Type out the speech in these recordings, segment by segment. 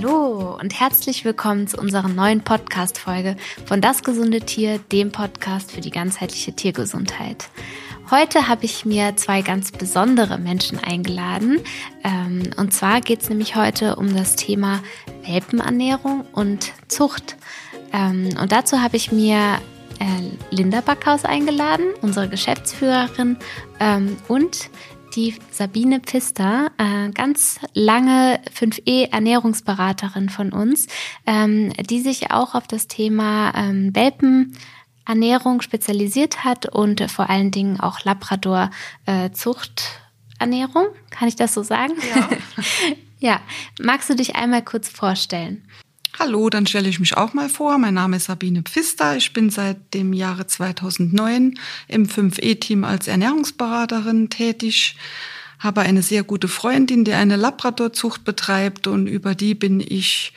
Hallo und herzlich willkommen zu unserer neuen Podcast-Folge von Das gesunde Tier, dem Podcast für die ganzheitliche Tiergesundheit. Heute habe ich mir zwei ganz besondere Menschen eingeladen. Ähm, und zwar geht es nämlich heute um das Thema Welpenernährung und Zucht. Ähm, und dazu habe ich mir äh, Linda Backhaus eingeladen, unsere Geschäftsführerin, ähm, und die Sabine Pfister, äh, ganz lange 5E Ernährungsberaterin von uns, ähm, die sich auch auf das Thema ähm, Welpenernährung spezialisiert hat und vor allen Dingen auch Labrador äh, Zuchternährung. Kann ich das so sagen? Ja. ja. Magst du dich einmal kurz vorstellen? Hallo, dann stelle ich mich auch mal vor. Mein Name ist Sabine Pfister. Ich bin seit dem Jahre 2009 im 5E-Team als Ernährungsberaterin tätig, habe eine sehr gute Freundin, die eine Labradorzucht betreibt und über die bin ich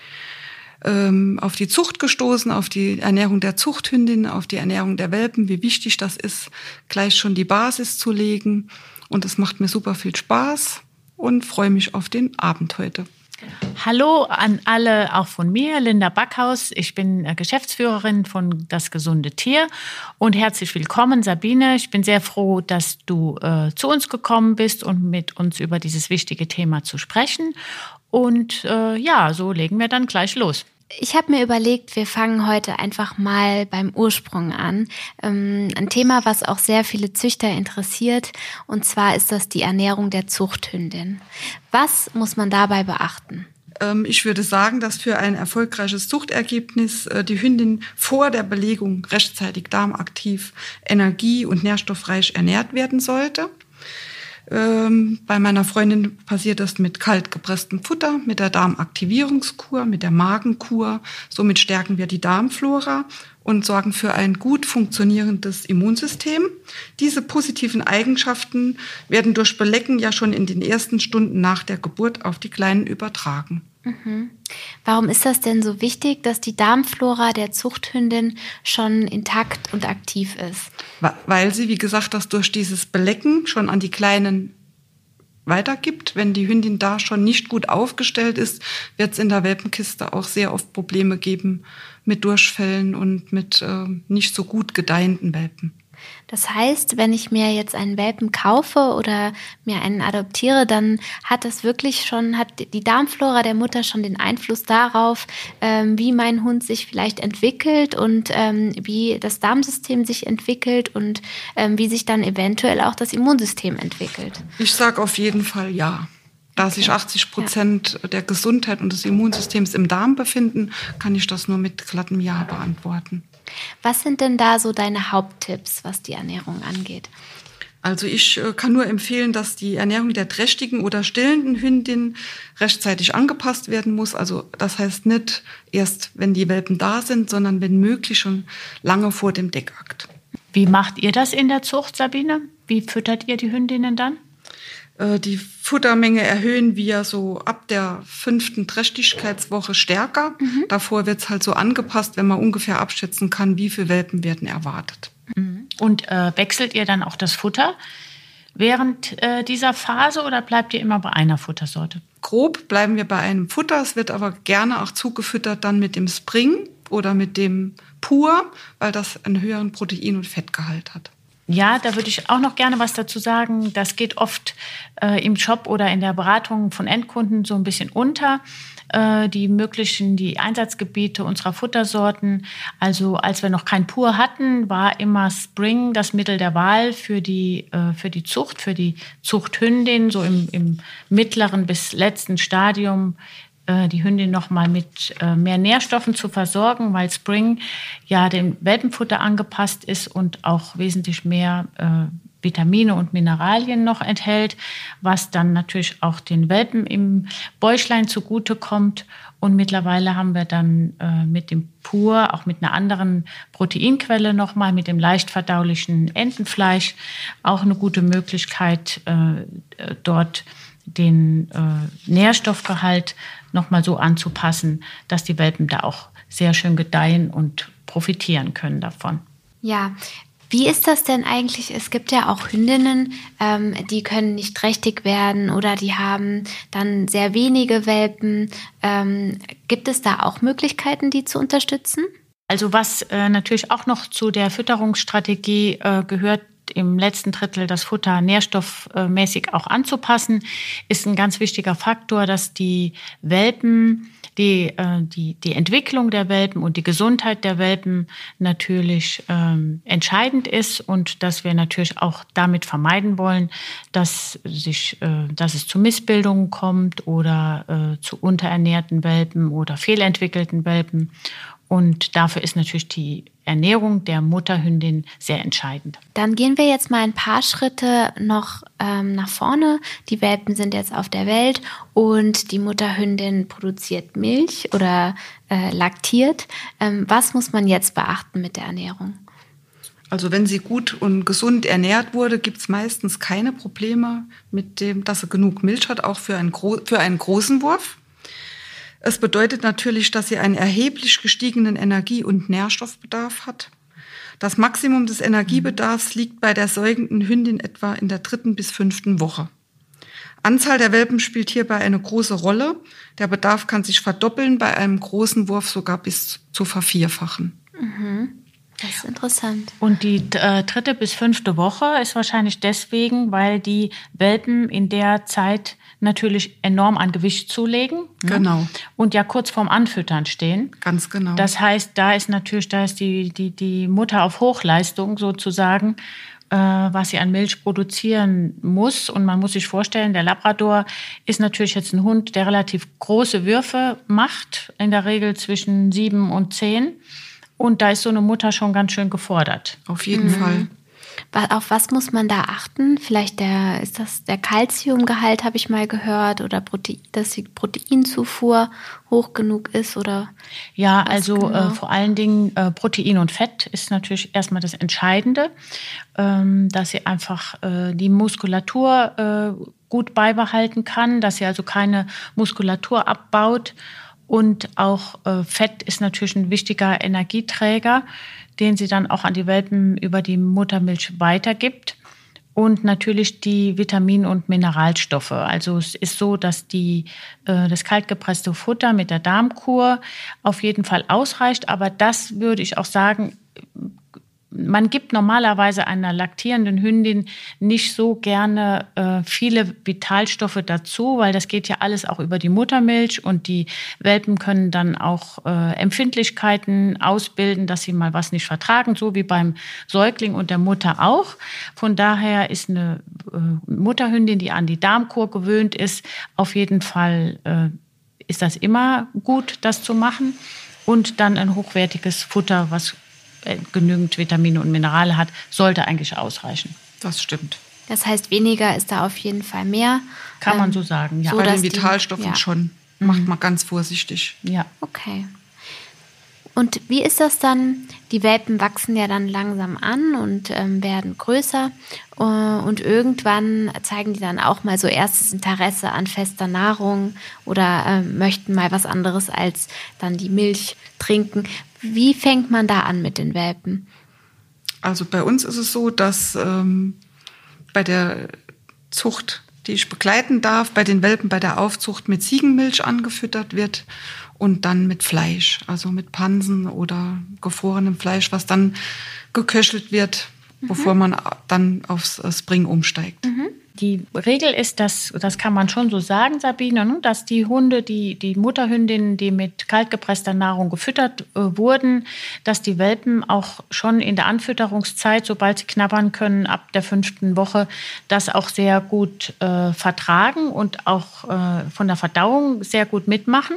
ähm, auf die Zucht gestoßen, auf die Ernährung der Zuchthündin, auf die Ernährung der Welpen, wie wichtig das ist, gleich schon die Basis zu legen. Und es macht mir super viel Spaß und freue mich auf den Abend heute. Hallo an alle, auch von mir, Linda Backhaus. Ich bin äh, Geschäftsführerin von Das gesunde Tier und herzlich willkommen, Sabine. Ich bin sehr froh, dass du äh, zu uns gekommen bist und mit uns über dieses wichtige Thema zu sprechen. Und äh, ja, so legen wir dann gleich los. Ich habe mir überlegt, wir fangen heute einfach mal beim Ursprung an. Ähm, ein Thema, was auch sehr viele Züchter interessiert. Und zwar ist das die Ernährung der Zuchthündin. Was muss man dabei beachten? Ähm, ich würde sagen, dass für ein erfolgreiches Zuchtergebnis äh, die Hündin vor der Belegung rechtzeitig darmaktiv, energie- und nährstoffreich ernährt werden sollte. Ähm, bei meiner Freundin passiert das mit kalt gepresstem Futter, mit der Darmaktivierungskur, mit der Magenkur. Somit stärken wir die Darmflora und sorgen für ein gut funktionierendes Immunsystem. Diese positiven Eigenschaften werden durch Belecken ja schon in den ersten Stunden nach der Geburt auf die Kleinen übertragen. Mhm. Warum ist das denn so wichtig, dass die Darmflora der Zuchthündin schon intakt und aktiv ist? Weil sie, wie gesagt, das durch dieses Belecken schon an die Kleinen weitergibt. Wenn die Hündin da schon nicht gut aufgestellt ist, wird es in der Welpenkiste auch sehr oft Probleme geben mit Durchfällen und mit äh, nicht so gut gedeihenden Welpen. Das heißt, wenn ich mir jetzt einen Welpen kaufe oder mir einen adoptiere, dann hat das wirklich schon, hat die Darmflora der Mutter schon den Einfluss darauf, ähm, wie mein Hund sich vielleicht entwickelt und ähm, wie das Darmsystem sich entwickelt und ähm, wie sich dann eventuell auch das Immunsystem entwickelt. Ich sage auf jeden Fall ja. Da sich 80 Prozent ja. der Gesundheit und des Immunsystems im Darm befinden, kann ich das nur mit glattem Ja beantworten. Was sind denn da so deine Haupttipps, was die Ernährung angeht? Also ich äh, kann nur empfehlen, dass die Ernährung der trächtigen oder stillenden Hündin rechtzeitig angepasst werden muss. Also das heißt nicht erst, wenn die Welpen da sind, sondern wenn möglich schon lange vor dem Deckakt. Wie macht ihr das in der Zucht, Sabine? Wie füttert ihr die Hündinnen dann? Äh, die Futtermenge erhöhen wir so ab der fünften Trächtigkeitswoche stärker. Mhm. Davor wird es halt so angepasst, wenn man ungefähr abschätzen kann, wie viele Welpen werden erwartet. Mhm. Und äh, wechselt ihr dann auch das Futter während äh, dieser Phase oder bleibt ihr immer bei einer Futtersorte? Grob bleiben wir bei einem Futter. Es wird aber gerne auch zugefüttert dann mit dem Spring oder mit dem Pur, weil das einen höheren Protein- und Fettgehalt hat. Ja, da würde ich auch noch gerne was dazu sagen. Das geht oft äh, im Job oder in der Beratung von Endkunden so ein bisschen unter. Äh, die möglichen, die Einsatzgebiete unserer Futtersorten. Also als wir noch kein Pur hatten, war immer Spring das Mittel der Wahl für die, äh, für die Zucht, für die Zuchthündin, so im, im mittleren bis letzten Stadium die Hündin noch mal mit äh, mehr Nährstoffen zu versorgen, weil Spring ja dem Welpenfutter angepasst ist und auch wesentlich mehr äh, Vitamine und Mineralien noch enthält, was dann natürlich auch den Welpen im Bäuchlein zugutekommt. Und mittlerweile haben wir dann äh, mit dem Pur, auch mit einer anderen Proteinquelle nochmal, mit dem leicht verdaulichen Entenfleisch, auch eine gute Möglichkeit, äh, dort den äh, Nährstoffgehalt nochmal so anzupassen, dass die Welpen da auch sehr schön gedeihen und profitieren können davon. Ja, Wie ist das denn eigentlich? Es gibt ja auch Hündinnen, ähm, die können nicht trächtig werden oder die haben dann sehr wenige Welpen. Ähm, gibt es da auch Möglichkeiten, die zu unterstützen? Also was äh, natürlich auch noch zu der Fütterungsstrategie äh, gehört, im letzten Drittel das Futter nährstoffmäßig auch anzupassen, ist ein ganz wichtiger Faktor, dass die Welpen die, äh, die, die Entwicklung der Welpen und die Gesundheit der Welpen natürlich ähm, entscheidend ist und dass wir natürlich auch damit vermeiden wollen, dass, sich, äh, dass es zu Missbildungen kommt oder äh, zu unterernährten Welpen oder fehlentwickelten Welpen. Und dafür ist natürlich die Ernährung der Mutterhündin sehr entscheidend. Dann gehen wir jetzt mal ein paar Schritte noch ähm, nach vorne. Die Welpen sind jetzt auf der Welt und die Mutterhündin produziert Milch oder äh, laktiert. Ähm, was muss man jetzt beachten mit der Ernährung? Also wenn sie gut und gesund ernährt wurde, gibt es meistens keine Probleme mit dem, dass sie genug Milch hat, auch für einen, für einen großen Wurf. Es bedeutet natürlich, dass sie einen erheblich gestiegenen Energie- und Nährstoffbedarf hat. Das Maximum des Energiebedarfs liegt bei der säugenden Hündin etwa in der dritten bis fünften Woche. Anzahl der Welpen spielt hierbei eine große Rolle. Der Bedarf kann sich verdoppeln, bei einem großen Wurf sogar bis zu vervierfachen. Mhm. Das ist interessant. Und die äh, dritte bis fünfte Woche ist wahrscheinlich deswegen, weil die Welpen in der Zeit natürlich enorm an Gewicht zulegen. Ne? Genau. Ne? Und ja kurz vorm Anfüttern stehen. Ganz genau. Das heißt, da ist natürlich, da ist die, die, die Mutter auf Hochleistung sozusagen, äh, was sie an Milch produzieren muss. Und man muss sich vorstellen, der Labrador ist natürlich jetzt ein Hund, der relativ große Würfe macht, in der Regel zwischen sieben und zehn. Und da ist so eine Mutter schon ganz schön gefordert. Auf jeden mhm. Fall. Auf was muss man da achten? Vielleicht der, ist das der Kalziumgehalt, habe ich mal gehört, oder Protein, dass die Proteinzufuhr hoch genug ist oder? Ja, also äh, genau? äh, vor allen Dingen äh, Protein und Fett ist natürlich erstmal das Entscheidende, ähm, dass sie einfach äh, die Muskulatur äh, gut beibehalten kann, dass sie also keine Muskulatur abbaut. Und auch äh, Fett ist natürlich ein wichtiger Energieträger den sie dann auch an die Welpen über die Muttermilch weitergibt. Und natürlich die Vitamin- und Mineralstoffe. Also es ist so, dass die, äh, das kaltgepresste Futter mit der Darmkur auf jeden Fall ausreicht. Aber das würde ich auch sagen, man gibt normalerweise einer laktierenden Hündin nicht so gerne äh, viele Vitalstoffe dazu, weil das geht ja alles auch über die Muttermilch und die Welpen können dann auch äh, Empfindlichkeiten ausbilden, dass sie mal was nicht vertragen, so wie beim Säugling und der Mutter auch. Von daher ist eine äh, Mutterhündin, die an die Darmkur gewöhnt ist, auf jeden Fall äh, ist das immer gut, das zu machen. Und dann ein hochwertiges Futter, was genügend Vitamine und Minerale hat, sollte eigentlich ausreichen. Das stimmt. Das heißt, weniger ist da auf jeden Fall mehr. Kann ähm, man so sagen, ja. So, Bei den Vitalstoffen die, ja. schon. Macht mhm. man ganz vorsichtig. Ja. Okay. Und wie ist das dann? Die Welpen wachsen ja dann langsam an und ähm, werden größer. Äh, und irgendwann zeigen die dann auch mal so erstes Interesse an fester Nahrung oder äh, möchten mal was anderes als dann die Milch trinken. Wie fängt man da an mit den Welpen? Also bei uns ist es so, dass ähm, bei der Zucht, die ich begleiten darf, bei den Welpen bei der Aufzucht mit Ziegenmilch angefüttert wird und dann mit Fleisch, also mit Pansen oder gefrorenem Fleisch, was dann geköchelt wird, mhm. bevor man dann aufs Spring umsteigt. Mhm. Die Regel ist, dass, das kann man schon so sagen, Sabine, ne, dass die Hunde, die, die Mutterhündinnen, die mit kaltgepresster Nahrung gefüttert äh, wurden, dass die Welpen auch schon in der Anfütterungszeit, sobald sie knabbern können, ab der fünften Woche, das auch sehr gut äh, vertragen und auch äh, von der Verdauung sehr gut mitmachen.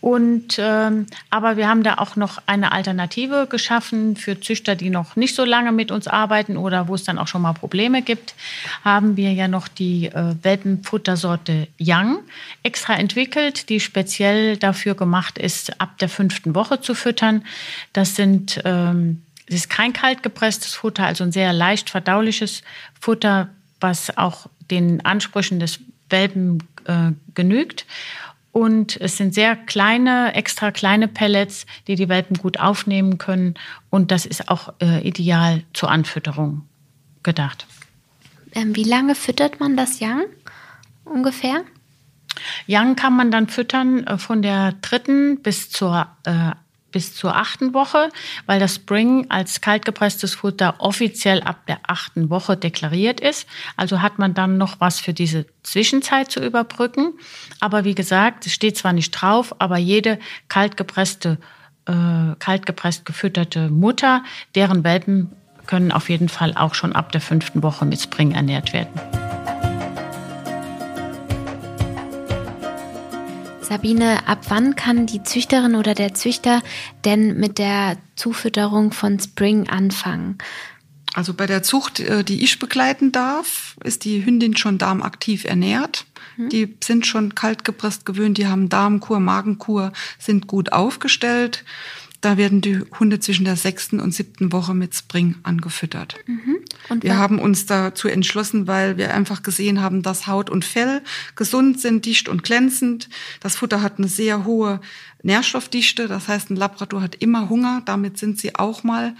Und ähm, aber wir haben da auch noch eine Alternative geschaffen für Züchter, die noch nicht so lange mit uns arbeiten oder wo es dann auch schon mal Probleme gibt. Haben wir ja noch die äh, Welpenfuttersorte Young extra entwickelt, die speziell dafür gemacht ist, ab der fünften Woche zu füttern. Das sind ähm, es ist kein kaltgepresstes Futter, also ein sehr leicht verdauliches Futter, was auch den Ansprüchen des Welpen äh, genügt Und es sind sehr kleine, extra kleine Pellets, die die Welpen gut aufnehmen können. Und das ist auch äh, ideal zur Anfütterung gedacht. Ähm, wie lange füttert man das Young ungefähr? Young kann man dann füttern äh, von der dritten bis zur äh, bis zur achten Woche, weil das Spring als kaltgepresstes Futter offiziell ab der achten Woche deklariert ist. Also hat man dann noch was für diese Zwischenzeit zu überbrücken. Aber wie gesagt, es steht zwar nicht drauf, aber jede kaltgepresste, äh, kaltgepresst gefütterte Mutter, deren Welpen können auf jeden Fall auch schon ab der fünften Woche mit Spring ernährt werden. Sabine, ab wann kann die Züchterin oder der Züchter denn mit der Zufütterung von Spring anfangen? Also bei der Zucht, äh, die ich begleiten darf, ist die Hündin schon darmaktiv ernährt. Mhm. Die sind schon kalt gepresst gewöhnt, die haben Darmkur, Magenkur, sind gut aufgestellt. Da werden die Hunde zwischen der sechsten und siebten Woche mit Spring angefüttert. Mhm. Und wir haben uns dazu entschlossen, weil wir einfach gesehen haben, dass Haut und Fell gesund sind, dicht und glänzend. Das Futter hat eine sehr hohe Nährstoffdichte. Das heißt, ein Labrador hat immer Hunger. Damit sind sie auch mal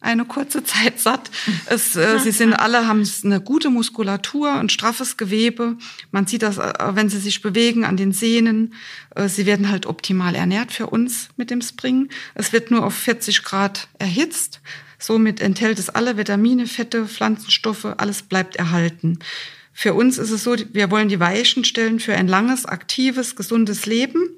eine kurze Zeit satt. Es, äh, sie sind alle haben eine gute Muskulatur, ein straffes Gewebe. Man sieht das, äh, wenn sie sich bewegen an den Sehnen. Äh, sie werden halt optimal ernährt für uns mit dem Spring. Es wird nur auf 40 Grad erhitzt. Somit enthält es alle Vitamine, Fette, Pflanzenstoffe, alles bleibt erhalten. Für uns ist es so, wir wollen die Weichen stellen für ein langes, aktives, gesundes Leben.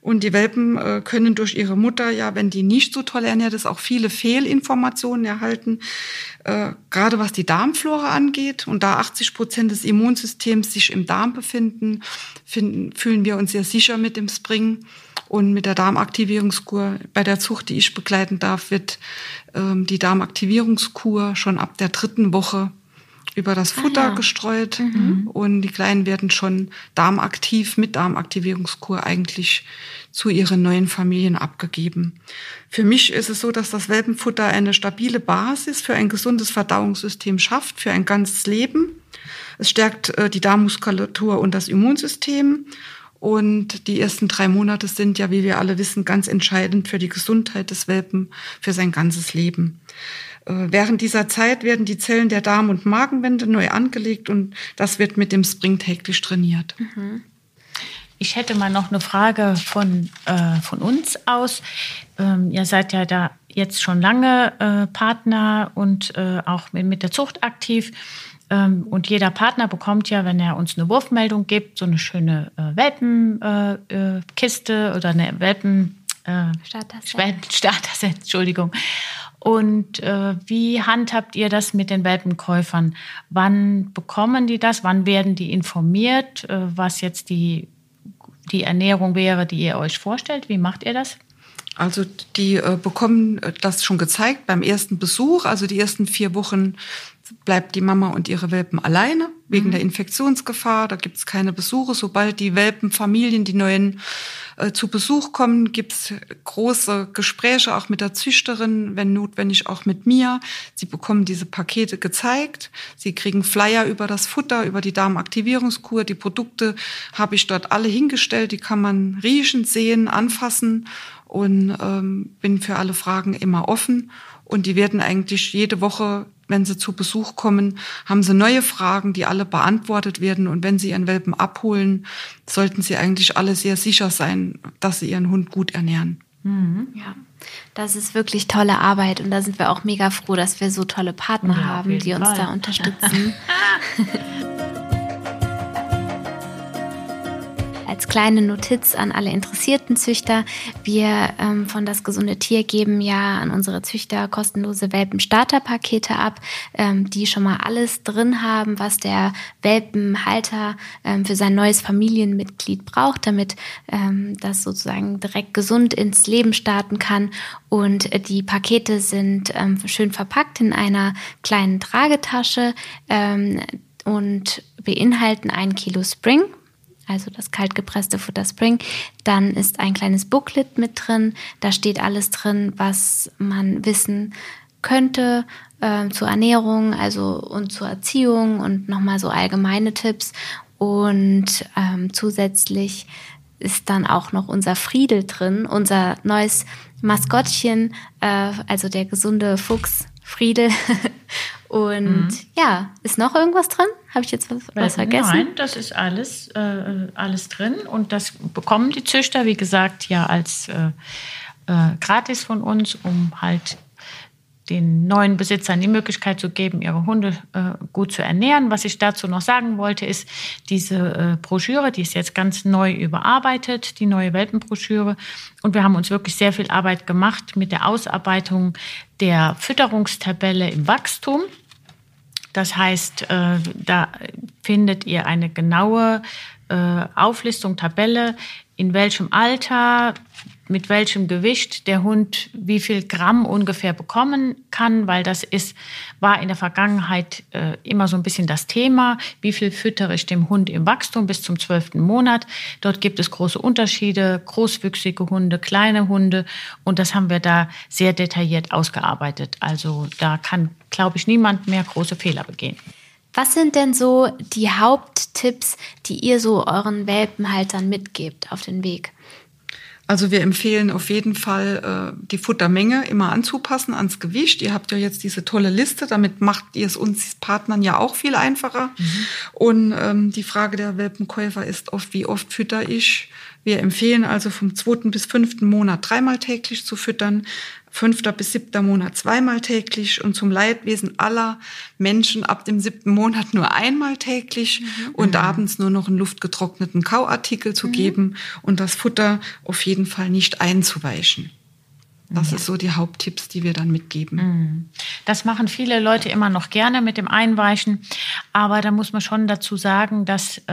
Und die Welpen äh, können durch ihre Mutter, ja, wenn die nicht so toll ernährt ist, auch viele Fehlinformationen erhalten, äh, gerade was die Darmflora angeht. Und da 80 Prozent des Immunsystems sich im Darm befinden, finden, fühlen wir uns sehr sicher mit dem Spring. Und mit der Darmaktivierungskur, bei der Zucht, die ich begleiten darf, wird ähm, die Darmaktivierungskur schon ab der dritten Woche über das ah, Futter ah, ja. gestreut mhm. und die Kleinen werden schon darmaktiv mit Darmaktivierungskur eigentlich zu ihren neuen Familien abgegeben. Für mich ist es so, dass das Welpenfutter eine stabile Basis für ein gesundes Verdauungssystem schafft, für ein ganzes Leben. Es stärkt äh, die Darmmuskulatur und das Immunsystem. Und die ersten drei Monate sind ja, wie wir alle wissen, ganz entscheidend für die Gesundheit des Welpen, für sein ganzes Leben. Äh, während dieser Zeit werden die Zellen der Darm- und Magenwände neu angelegt und das wird mit dem Spring täglich trainiert. Mhm. Ich hätte mal noch eine Frage von, äh, von uns aus. Ähm, ihr seid ja da jetzt schon lange äh, Partner und äh, auch mit, mit, der Zucht aktiv. Ähm, und jeder Partner bekommt ja, wenn er uns eine Wurfmeldung gibt, so eine schöne äh, Welpenkiste äh, oder eine Welpen... Starter-Set. Starter-Set, Entschuldigung. Und äh, wie handhabt ihr das mit den Welpenkäufern? Wann bekommen die das? Wann werden die informiert, äh, was jetzt die, die Ernährung wäre, die ihr euch vorstellt? Wie macht ihr das? Also die äh, bekommen das schon gezeigt beim ersten Besuch. Also die ersten vier Wochen bleibt die Mama und ihre Welpen alleine wegen mhm. der Infektionsgefahr. Da gibt es keine Besuche. Sobald die Welpenfamilien, die neuen zu Besuch kommen, gibt es große Gespräche auch mit der Züchterin, wenn notwendig auch mit mir. Sie bekommen diese Pakete gezeigt. Sie kriegen Flyer über das Futter, über die Darmaktivierungskur. Die Produkte habe ich dort alle hingestellt. Die kann man riechen, sehen, anfassen und ähm, bin für alle Fragen immer offen. Und die werden eigentlich jede Woche wenn sie zu Besuch kommen, haben sie neue Fragen, die alle beantwortet werden. Und wenn sie ihren Welpen abholen, sollten sie eigentlich alle sehr sicher sein, dass sie ihren Hund gut ernähren. Mhm. Ja, das ist wirklich tolle Arbeit und da sind wir auch mega froh, dass wir so tolle Partner ja, haben, die uns Fall. da unterstützen. als kleine Notiz an alle interessierten Züchter. Wir ähm, von Das Gesunde Tier geben ja an unsere Züchter kostenlose Welpen-Starter-Pakete ab, ähm, die schon mal alles drin haben, was der Welpenhalter ähm, für sein neues Familienmitglied braucht, damit ähm, das sozusagen direkt gesund ins Leben starten kann. Und äh, die Pakete sind ähm, schön verpackt in einer kleinen Tragetasche ähm, und beinhalten ein Kilo Spring, also das kaltgepresste Futter Spring. Dann ist ein kleines Booklet mit drin. Da steht alles drin, was man wissen könnte äh, zur Ernährung, also und zur Erziehung und nochmal so allgemeine Tipps. Und ähm, zusätzlich ist dann auch noch unser Friedel drin, unser neues Maskottchen, äh, also der gesunde Fuchs Friedel. Und mhm. ja, ist noch irgendwas drin? Habe ich jetzt was, was vergessen? Nein, das ist alles, äh, alles drin. Und das bekommen die Züchter, wie gesagt, ja als äh, äh, gratis von uns, um halt den neuen Besitzern die Möglichkeit zu geben, ihre Hunde äh, gut zu ernähren. Was ich dazu noch sagen wollte, ist diese äh, Broschüre, die ist jetzt ganz neu überarbeitet, die neue Welpenbroschüre. Und wir haben uns wirklich sehr viel Arbeit gemacht mit der Ausarbeitung der Fütterungstabelle im Wachstum. Das heißt, äh, da findet ihr eine genaue äh, Auflistung, Tabelle, in welchem Alter, mit welchem Gewicht der Hund wie viel Gramm ungefähr bekommen kann, weil das ist, war in der Vergangenheit äh, immer so ein bisschen das Thema. Wie viel füttere ich dem Hund im Wachstum bis zum zwölften Monat? Dort gibt es große Unterschiede, großwüchsige Hunde, kleine Hunde und das haben wir da sehr detailliert ausgearbeitet. Also da kann, glaube ich, niemand mehr große Fehler begehen. Was sind denn so die Haupttipps, die ihr so euren Welpenhaltern mitgebt auf den Weg? Also wir empfehlen auf jeden Fall, äh, die Futtermenge immer anzupassen ans Gewicht. Ihr habt ja jetzt diese tolle Liste, damit macht ihr es uns Partnern ja auch viel einfacher. Mhm. Und ähm, die Frage der Welpenkäufer ist oft, wie oft fütter ich? Wir empfehlen also vom zweiten bis fünften Monat dreimal täglich zu füttern fünfter bis siebter Monat zweimal täglich und zum Leidwesen aller Menschen ab dem siebten Monat nur einmal täglich mhm. und mhm. abends nur noch einen luftgetrockneten Kauartikel zu mhm. geben und das Futter auf jeden Fall nicht einzuweichen. Das ja. ist so die Haupttipps, die wir dann mitgeben. Mhm. Das machen viele Leute immer noch gerne mit dem Einweichen. Aber da muss man schon dazu sagen, dass äh,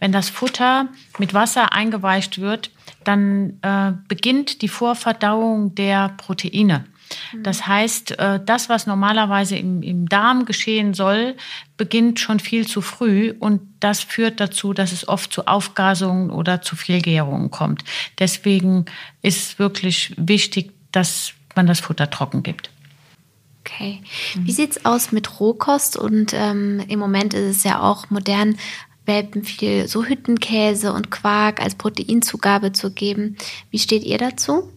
wenn das Futter mit Wasser eingeweicht wird, dann äh, beginnt die Vorverdauung der Proteine. Mhm. Das heißt, äh, das, was normalerweise im, im, Darm geschehen soll, beginnt schon viel zu früh und das führt dazu, dass es oft zu Aufgasungen oder zu Fehlgärungen kommt. Deswegen ist wirklich wichtig, dass man das Futter trocken gibt. Okay. Wie sieht es aus mit Rohkost? Und ähm, im Moment ist es ja auch modern, Welpen viel so Hüttenkäse und Quark als Proteinzugabe zu geben. Wie steht ihr dazu?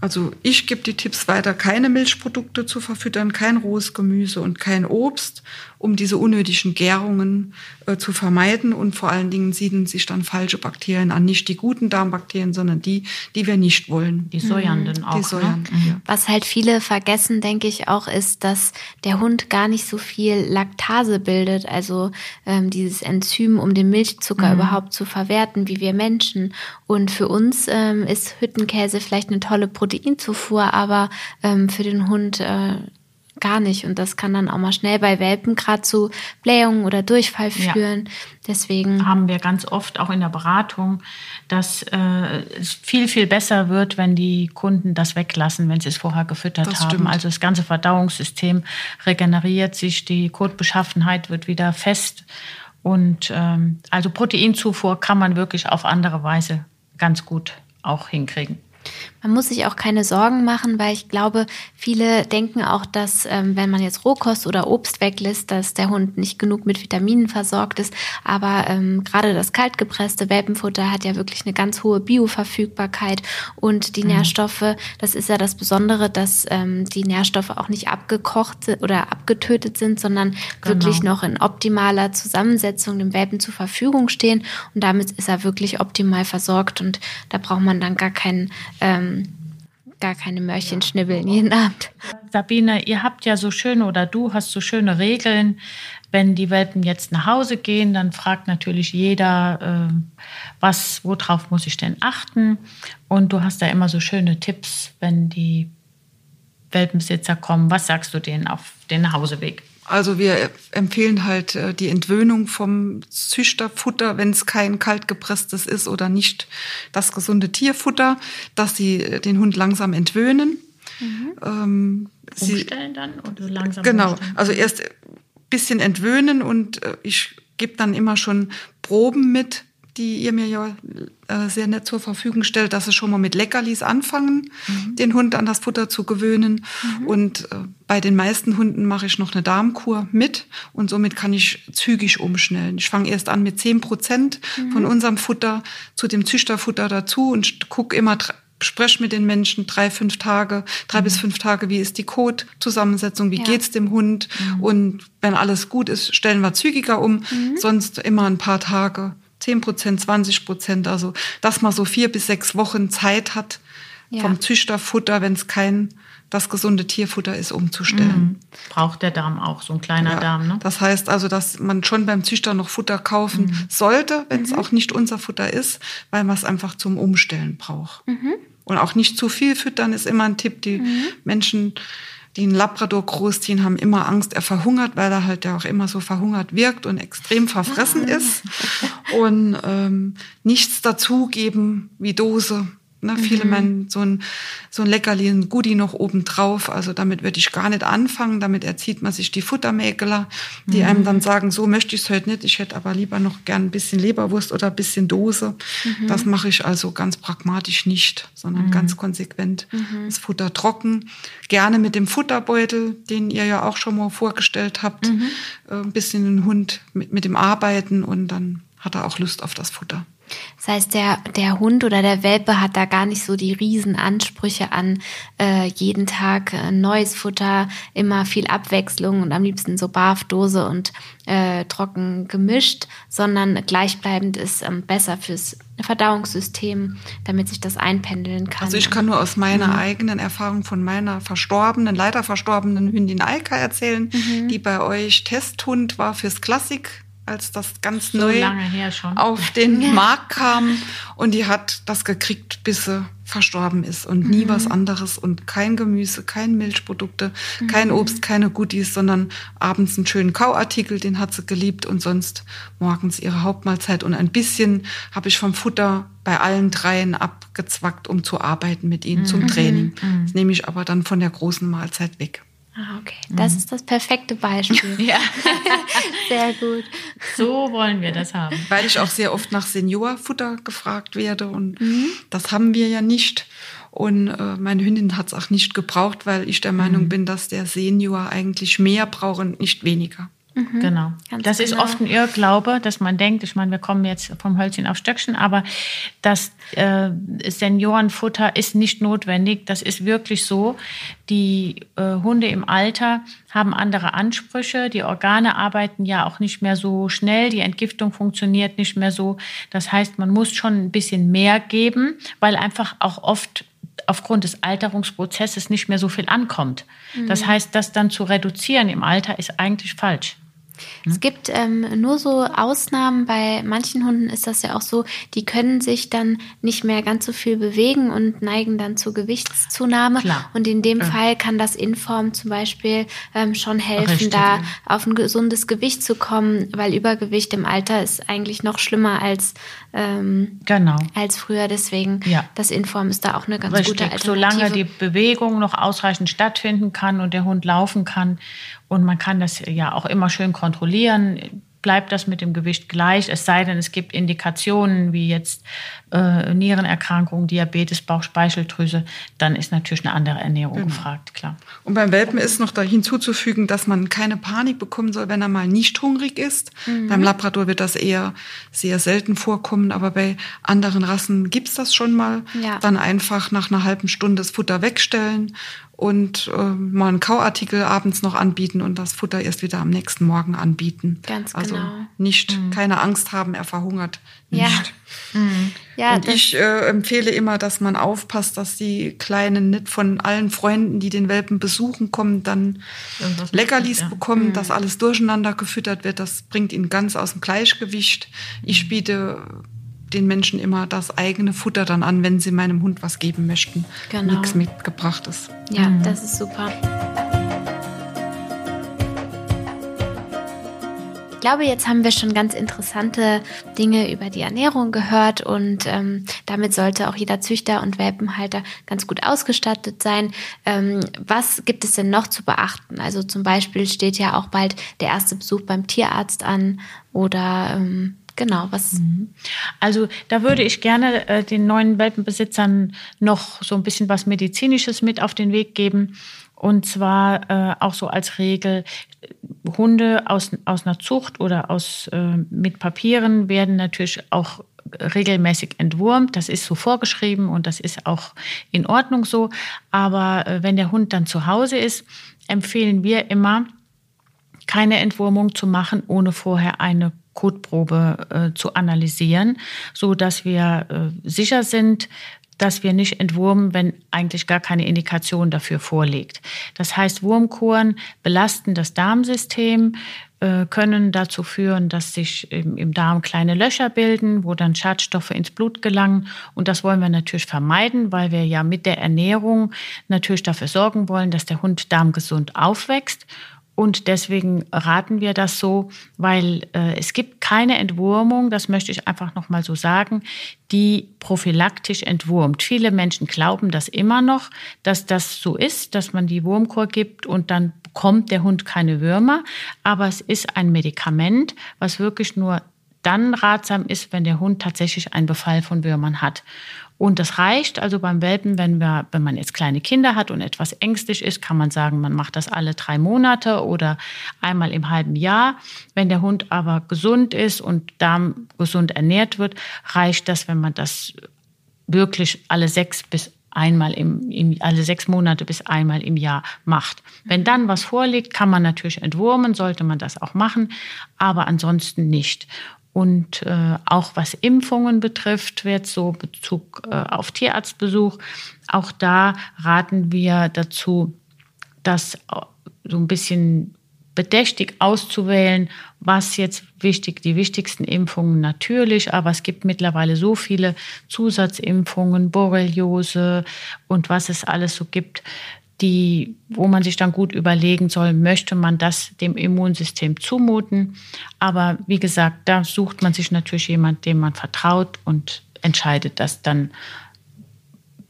Also ich gebe die Tipps weiter, keine Milchprodukte zu verfüttern, kein rohes Gemüse und kein Obst um diese unnötigen Gärungen äh, zu vermeiden. Und vor allen Dingen siedeln sich dann falsche Bakterien an. Nicht die guten Darmbakterien, sondern die, die wir nicht wollen. Die säuernden mhm. auch. Die ne? säuernden, ne? Was halt viele vergessen, denke ich auch, ist, dass der Hund gar nicht so viel Laktase bildet, also ähm, dieses Enzym, um den Milchzucker mhm. überhaupt zu verwerten, wie wir Menschen. Und für uns ähm, ist Hüttenkäse vielleicht eine tolle Proteinzufuhr, aber ähm, für den Hund äh, gar nicht. Und das kann dann auch mal schnell bei Welpen gerade zu Blähungen oder Durchfall führen. Ja. Deswegen haben wir ganz oft auch in der Beratung, dass äh, es viel, viel besser wird, wenn die Kunden das weglassen, wenn sie es vorher gefüttert das haben. Stimmt. Also das ganze Verdauungssystem regeneriert sich, die Kotbeschaffenheit wird wieder fest. Und ähm, also Proteinzufuhr kann man wirklich auf andere Weise ganz gut auch hinkriegen. Man muss sich auch keine Sorgen machen, weil ich glaube, viele denken auch, dass ähm, wenn man jetzt Rohkost oder Obst weglässt, dass der Hund nicht genug mit Vitaminen versorgt ist. Aber ähm, gerade das kaltgepresste Welpenfutter hat ja wirklich eine ganz hohe Bioverfügbarkeit und die mhm. Nährstoffe, das ist ja das Besondere, dass ähm, die Nährstoffe auch nicht abgekocht oder abgetötet sind, sondern genau. wirklich noch in optimaler Zusammensetzung dem Welpen zur Verfügung stehen. Und damit ist er wirklich optimal versorgt und da braucht man dann gar keinen ähm, gar keine Mörchen schnibbeln jeden Abend. Sabine, ihr habt ja so schöne oder du hast so schöne Regeln. Wenn die Welpen jetzt nach Hause gehen, dann fragt natürlich jeder, äh, was, worauf muss ich denn achten? Und du hast da immer so schöne Tipps, wenn die Welpenbesitzer kommen. Was sagst du denen auf den Nachhauseweg? Also wir empfehlen halt äh, die Entwöhnung vom Züchterfutter, wenn es kein kaltgepresstes ist oder nicht das gesunde Tierfutter, dass sie äh, den Hund langsam entwöhnen. Mhm. Ähm, umstellen dann oder langsam Genau, umstellen? also erst ein bisschen entwöhnen und äh, ich gebe dann immer schon Proben mit, die ihr mir ja äh, sehr nett zur Verfügung stellt, dass sie schon mal mit Leckerlis anfangen, mhm. den Hund an das Futter zu gewöhnen. Mhm. Und äh, bei den meisten Hunden mache ich noch eine Darmkur mit und somit kann ich zügig umschnellen. Ich fange erst an mit zehn Prozent mhm. von unserem Futter zu dem Züchterfutter dazu und gucke immer spreche mit den Menschen drei, fünf Tage, drei mhm. bis fünf Tage, wie ist die Kotzusammensetzung, wie ja. geht's dem Hund mhm. und wenn alles gut ist, stellen wir zügiger um, mhm. sonst immer ein paar Tage, zehn Prozent, zwanzig Prozent, also dass man so vier bis sechs Wochen Zeit hat ja. vom Züchterfutter, wenn es kein das gesunde Tierfutter ist, umzustellen. Mhm. Braucht der Darm auch, so ein kleiner ja, Darm, ne? Das heißt also, dass man schon beim Züchter noch Futter kaufen mhm. sollte, wenn es mhm. auch nicht unser Futter ist, weil man es einfach zum Umstellen braucht. Mhm. Und auch nicht zu viel füttern ist immer ein Tipp. Die mhm. Menschen, die einen Labrador großziehen, haben immer Angst, er verhungert, weil er halt ja auch immer so verhungert wirkt und extrem verfressen ah. ist. Und ähm, nichts dazugeben wie Dose Ne? Mhm. Viele meinen so ein, so ein Leckerli, ein Goodie noch oben drauf. Also damit würde ich gar nicht anfangen. Damit erzieht man sich die Futtermäkler, die mhm. einem dann sagen, so möchte ich es heute nicht. Ich hätte aber lieber noch gern ein bisschen Leberwurst oder ein bisschen Dose. Mhm. Das mache ich also ganz pragmatisch nicht, sondern mhm. ganz konsequent. Mhm. Das Futter trocken. Gerne mit dem Futterbeutel, den ihr ja auch schon mal vorgestellt habt. Mhm. Äh, ein bisschen den Hund mit, mit dem Arbeiten und dann hat er auch Lust auf das Futter. Das heißt, der, der Hund oder der Welpe hat da gar nicht so die riesen Ansprüche an äh, jeden Tag äh, neues Futter, immer viel Abwechslung und am liebsten so Barfdose und äh, trocken gemischt, sondern gleichbleibend ist ähm, besser fürs Verdauungssystem, damit sich das einpendeln kann. Also ich kann nur aus meiner mhm. eigenen Erfahrung von meiner verstorbenen, leider verstorbenen Hündin Alka erzählen, mhm. die bei euch Testhund war fürs Klassik als das ganz so neu auf den. Markt kam. Und die hat das gekriegt, bis sie verstorben ist. Und nie mhm. was anderes und kein Gemüse, kein Milchprodukte, mhm. kein Obst, keine Goodies, sondern abends einen schönen Kauartikel, den hat sie geliebt und sonst morgens ihre Hauptmahlzeit. Und ein bisschen habe ich vom Futter bei allen dreien abgezwackt, um zu arbeiten mit ihnen mhm. zum Training. Mhm. Das nehme ich aber dann von der großen Mahlzeit weg. Ah, okay. Das mhm. ist das perfekte Beispiel. ja. sehr gut. So wollen wir das haben. Weil ich auch sehr oft nach Seniorfutter gefragt werde und mhm. das haben wir ja nicht. Und äh, meine Hündin hat es auch nicht gebraucht, weil ich der Meinung mhm. bin, dass der Senior eigentlich mehr braucht und nicht weniger. Mhm, genau. Das genau. ist oft ein Irrglaube, dass man denkt, ich meine, wir kommen jetzt vom Hölzchen auf Stöckchen, aber das äh, Seniorenfutter ist nicht notwendig. Das ist wirklich so. Die äh, Hunde im Alter haben andere Ansprüche. Die Organe arbeiten ja auch nicht mehr so schnell. Die Entgiftung funktioniert nicht mehr so. Das heißt, man muss schon ein bisschen mehr geben, weil einfach auch oft aufgrund des Alterungsprozesses nicht mehr so viel ankommt. Mhm. Das heißt, das dann zu reduzieren im Alter ist eigentlich falsch. Es gibt ähm, nur so Ausnahmen. Bei manchen Hunden ist das ja auch so, die können sich dann nicht mehr ganz so viel bewegen und neigen dann zur Gewichtszunahme. Klar. Und in dem ja. Fall kann das Inform zum Beispiel ähm, schon helfen, Richtig, da ja. auf ein gesundes Gewicht zu kommen, weil Übergewicht im Alter ist eigentlich noch schlimmer als, ähm, genau. als früher. Deswegen, ja. das Inform ist da auch eine ganz Richtig. gute Alternative. Solange die Bewegung noch ausreichend stattfinden kann und der Hund laufen kann und man kann das ja auch immer schön kontrollieren. Bleibt das mit dem Gewicht gleich? Es sei denn, es gibt Indikationen wie jetzt äh, Nierenerkrankungen, Diabetes, Bauchspeicheldrüse, dann ist natürlich eine andere Ernährung genau. gefragt, klar. Und beim Welpen ist noch da hinzuzufügen, dass man keine Panik bekommen soll, wenn er mal nicht hungrig ist. Mhm. Beim Labrador wird das eher sehr selten vorkommen, aber bei anderen Rassen gibt's das schon mal. Ja. Dann einfach nach einer halben Stunde das Futter wegstellen und äh, mal einen Kauartikel abends noch anbieten und das Futter erst wieder am nächsten Morgen anbieten. Ganz also genau. nicht mhm. keine Angst haben, er verhungert nicht. Ja. Mhm. Ja, und ich äh, empfehle immer, dass man aufpasst, dass die Kleinen nicht von allen Freunden, die den Welpen besuchen, kommen, dann Leckerlis ja. bekommen, mhm. dass alles durcheinander gefüttert wird. Das bringt ihn ganz aus dem Gleichgewicht. Ich biete den Menschen immer das eigene Futter dann an, wenn sie meinem Hund was geben möchten. Genau. Nichts mitgebracht ist. Ja, mhm. das ist super. Ich glaube, jetzt haben wir schon ganz interessante Dinge über die Ernährung gehört und ähm, damit sollte auch jeder Züchter und Welpenhalter ganz gut ausgestattet sein. Ähm, was gibt es denn noch zu beachten? Also zum Beispiel steht ja auch bald der erste Besuch beim Tierarzt an oder ähm, genau, was. Mhm. Also da würde ich gerne äh, den neuen Welpenbesitzern noch so ein bisschen was Medizinisches mit auf den Weg geben. Und zwar äh, auch so als Regel, Hunde aus, aus einer Zucht oder aus, äh, mit Papieren werden natürlich auch regelmäßig entwurmt. Das ist so vorgeschrieben und das ist auch in Ordnung so. Aber äh, wenn der Hund dann zu Hause ist, empfehlen wir immer, keine Entwurmung zu machen, ohne vorher eine Kotprobe äh, zu analysieren, so dass wir äh, sicher sind, dass wir nicht entwurmen, wenn eigentlich gar keine Indikation dafür vorliegt. Das heißt, Wurmkuren belasten das Darmsystem, äh, können dazu führen, dass sich im, Darm kleine Löcher bilden, wo dann Schadstoffe ins Blut gelangen. Und das wollen wir natürlich vermeiden, weil wir ja mit der Ernährung natürlich dafür sorgen wollen, dass der Hund darmgesund aufwächst. Und deswegen raten wir das so, weil äh, es gibt keine Entwurmung, das möchte ich einfach noch mal so sagen, die prophylaktisch entwurmt. Viele Menschen glauben das immer noch, dass das so ist, dass man die Wurmkur gibt und dann bekommt der Hund keine Würmer. Aber es ist ein Medikament, was wirklich nur dann ratsam ist, wenn der Hund tatsächlich einen Befall von Würmern hat. Und das reicht also beim Welpen, wenn, wir, wenn man jetzt kleine Kinder hat und etwas ängstlich ist, kann man sagen, man macht das alle drei Monate oder einmal im halben Jahr. Wenn der Hund aber gesund ist und Darm gesund ernährt wird, reicht das, wenn man das wirklich alle sechs bis einmal im, im, alle sechs Monate bis einmal im Jahr macht. Wenn dann was vorliegt, kann man natürlich entwurmen, sollte man das auch machen, aber ansonsten nicht. Und äh, auch was Impfungen betrifft, wird so Bezug äh, auf Tierarztbesuch, auch da raten wir dazu, das so ein bisschen bedächtig auszuwählen, was jetzt wichtig, die wichtigsten Impfungen natürlich, aber es gibt mittlerweile so viele Zusatzimpfungen, Borreliose und was es alles so gibt, die, wo man sich dann gut überlegen soll, möchte man das dem Immunsystem zumuten. Aber wie gesagt, da sucht man sich natürlich jemand, dem man vertraut und entscheidet das dann,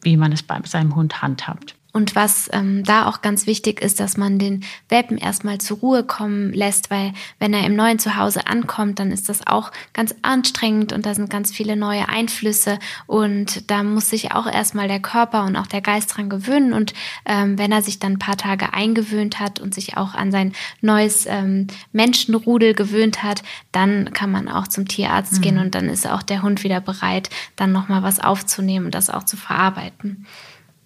wie man es bei seinem Hund handhabt. Und was ähm, da auch ganz wichtig ist, dass man den Welpen erstmal zur Ruhe kommen lässt, weil wenn er im neuen Zuhause ankommt, dann ist das auch ganz anstrengend und da sind ganz viele neue Einflüsse und da muss sich auch erstmal der Körper und auch der Geist dran gewöhnen und ähm, wenn er sich dann ein paar Tage eingewöhnt hat und sich auch an sein neues ähm, Menschenrudel gewöhnt hat, dann kann man auch zum Tierarzt mhm. gehen und dann ist auch der Hund wieder bereit, dann nochmal was aufzunehmen und das auch zu verarbeiten.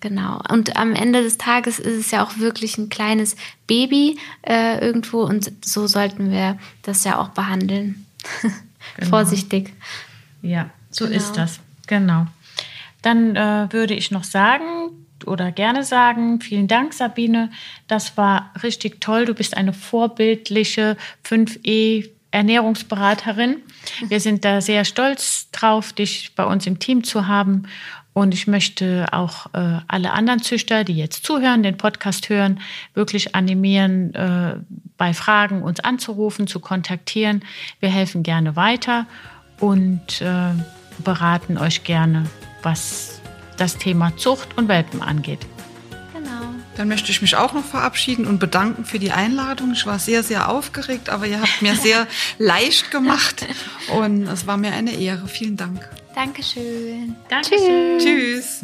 Genau. Und am Ende des Tages ist es ja auch wirklich ein kleines Baby äh, irgendwo und so sollten wir das ja auch behandeln. Genau. Vorsichtig. Ja, so genau. ist das. Genau. Dann äh, würde ich noch sagen oder gerne sagen, vielen Dank, Sabine. Das war richtig toll. Du bist eine vorbildliche 5E Ernährungsberaterin. Wir sind da sehr stolz drauf, dich bei uns im Team zu haben. Und ich möchte auch äh, alle anderen Züchter, die jetzt zuhören, den Podcast hören, wirklich animieren, äh, bei Fragen uns anzurufen, zu kontaktieren. Wir helfen gerne weiter und äh, beraten euch gerne, was das Thema Zucht und Welpen angeht. Dann möchte ich mich auch noch verabschieden und bedanken für die Einladung. Ich war sehr, sehr aufgeregt, aber ihr habt mir sehr leicht gemacht und es war mir eine Ehre. Vielen Dank. Dankeschön. Dankeschön. Tschüss. Tschüss.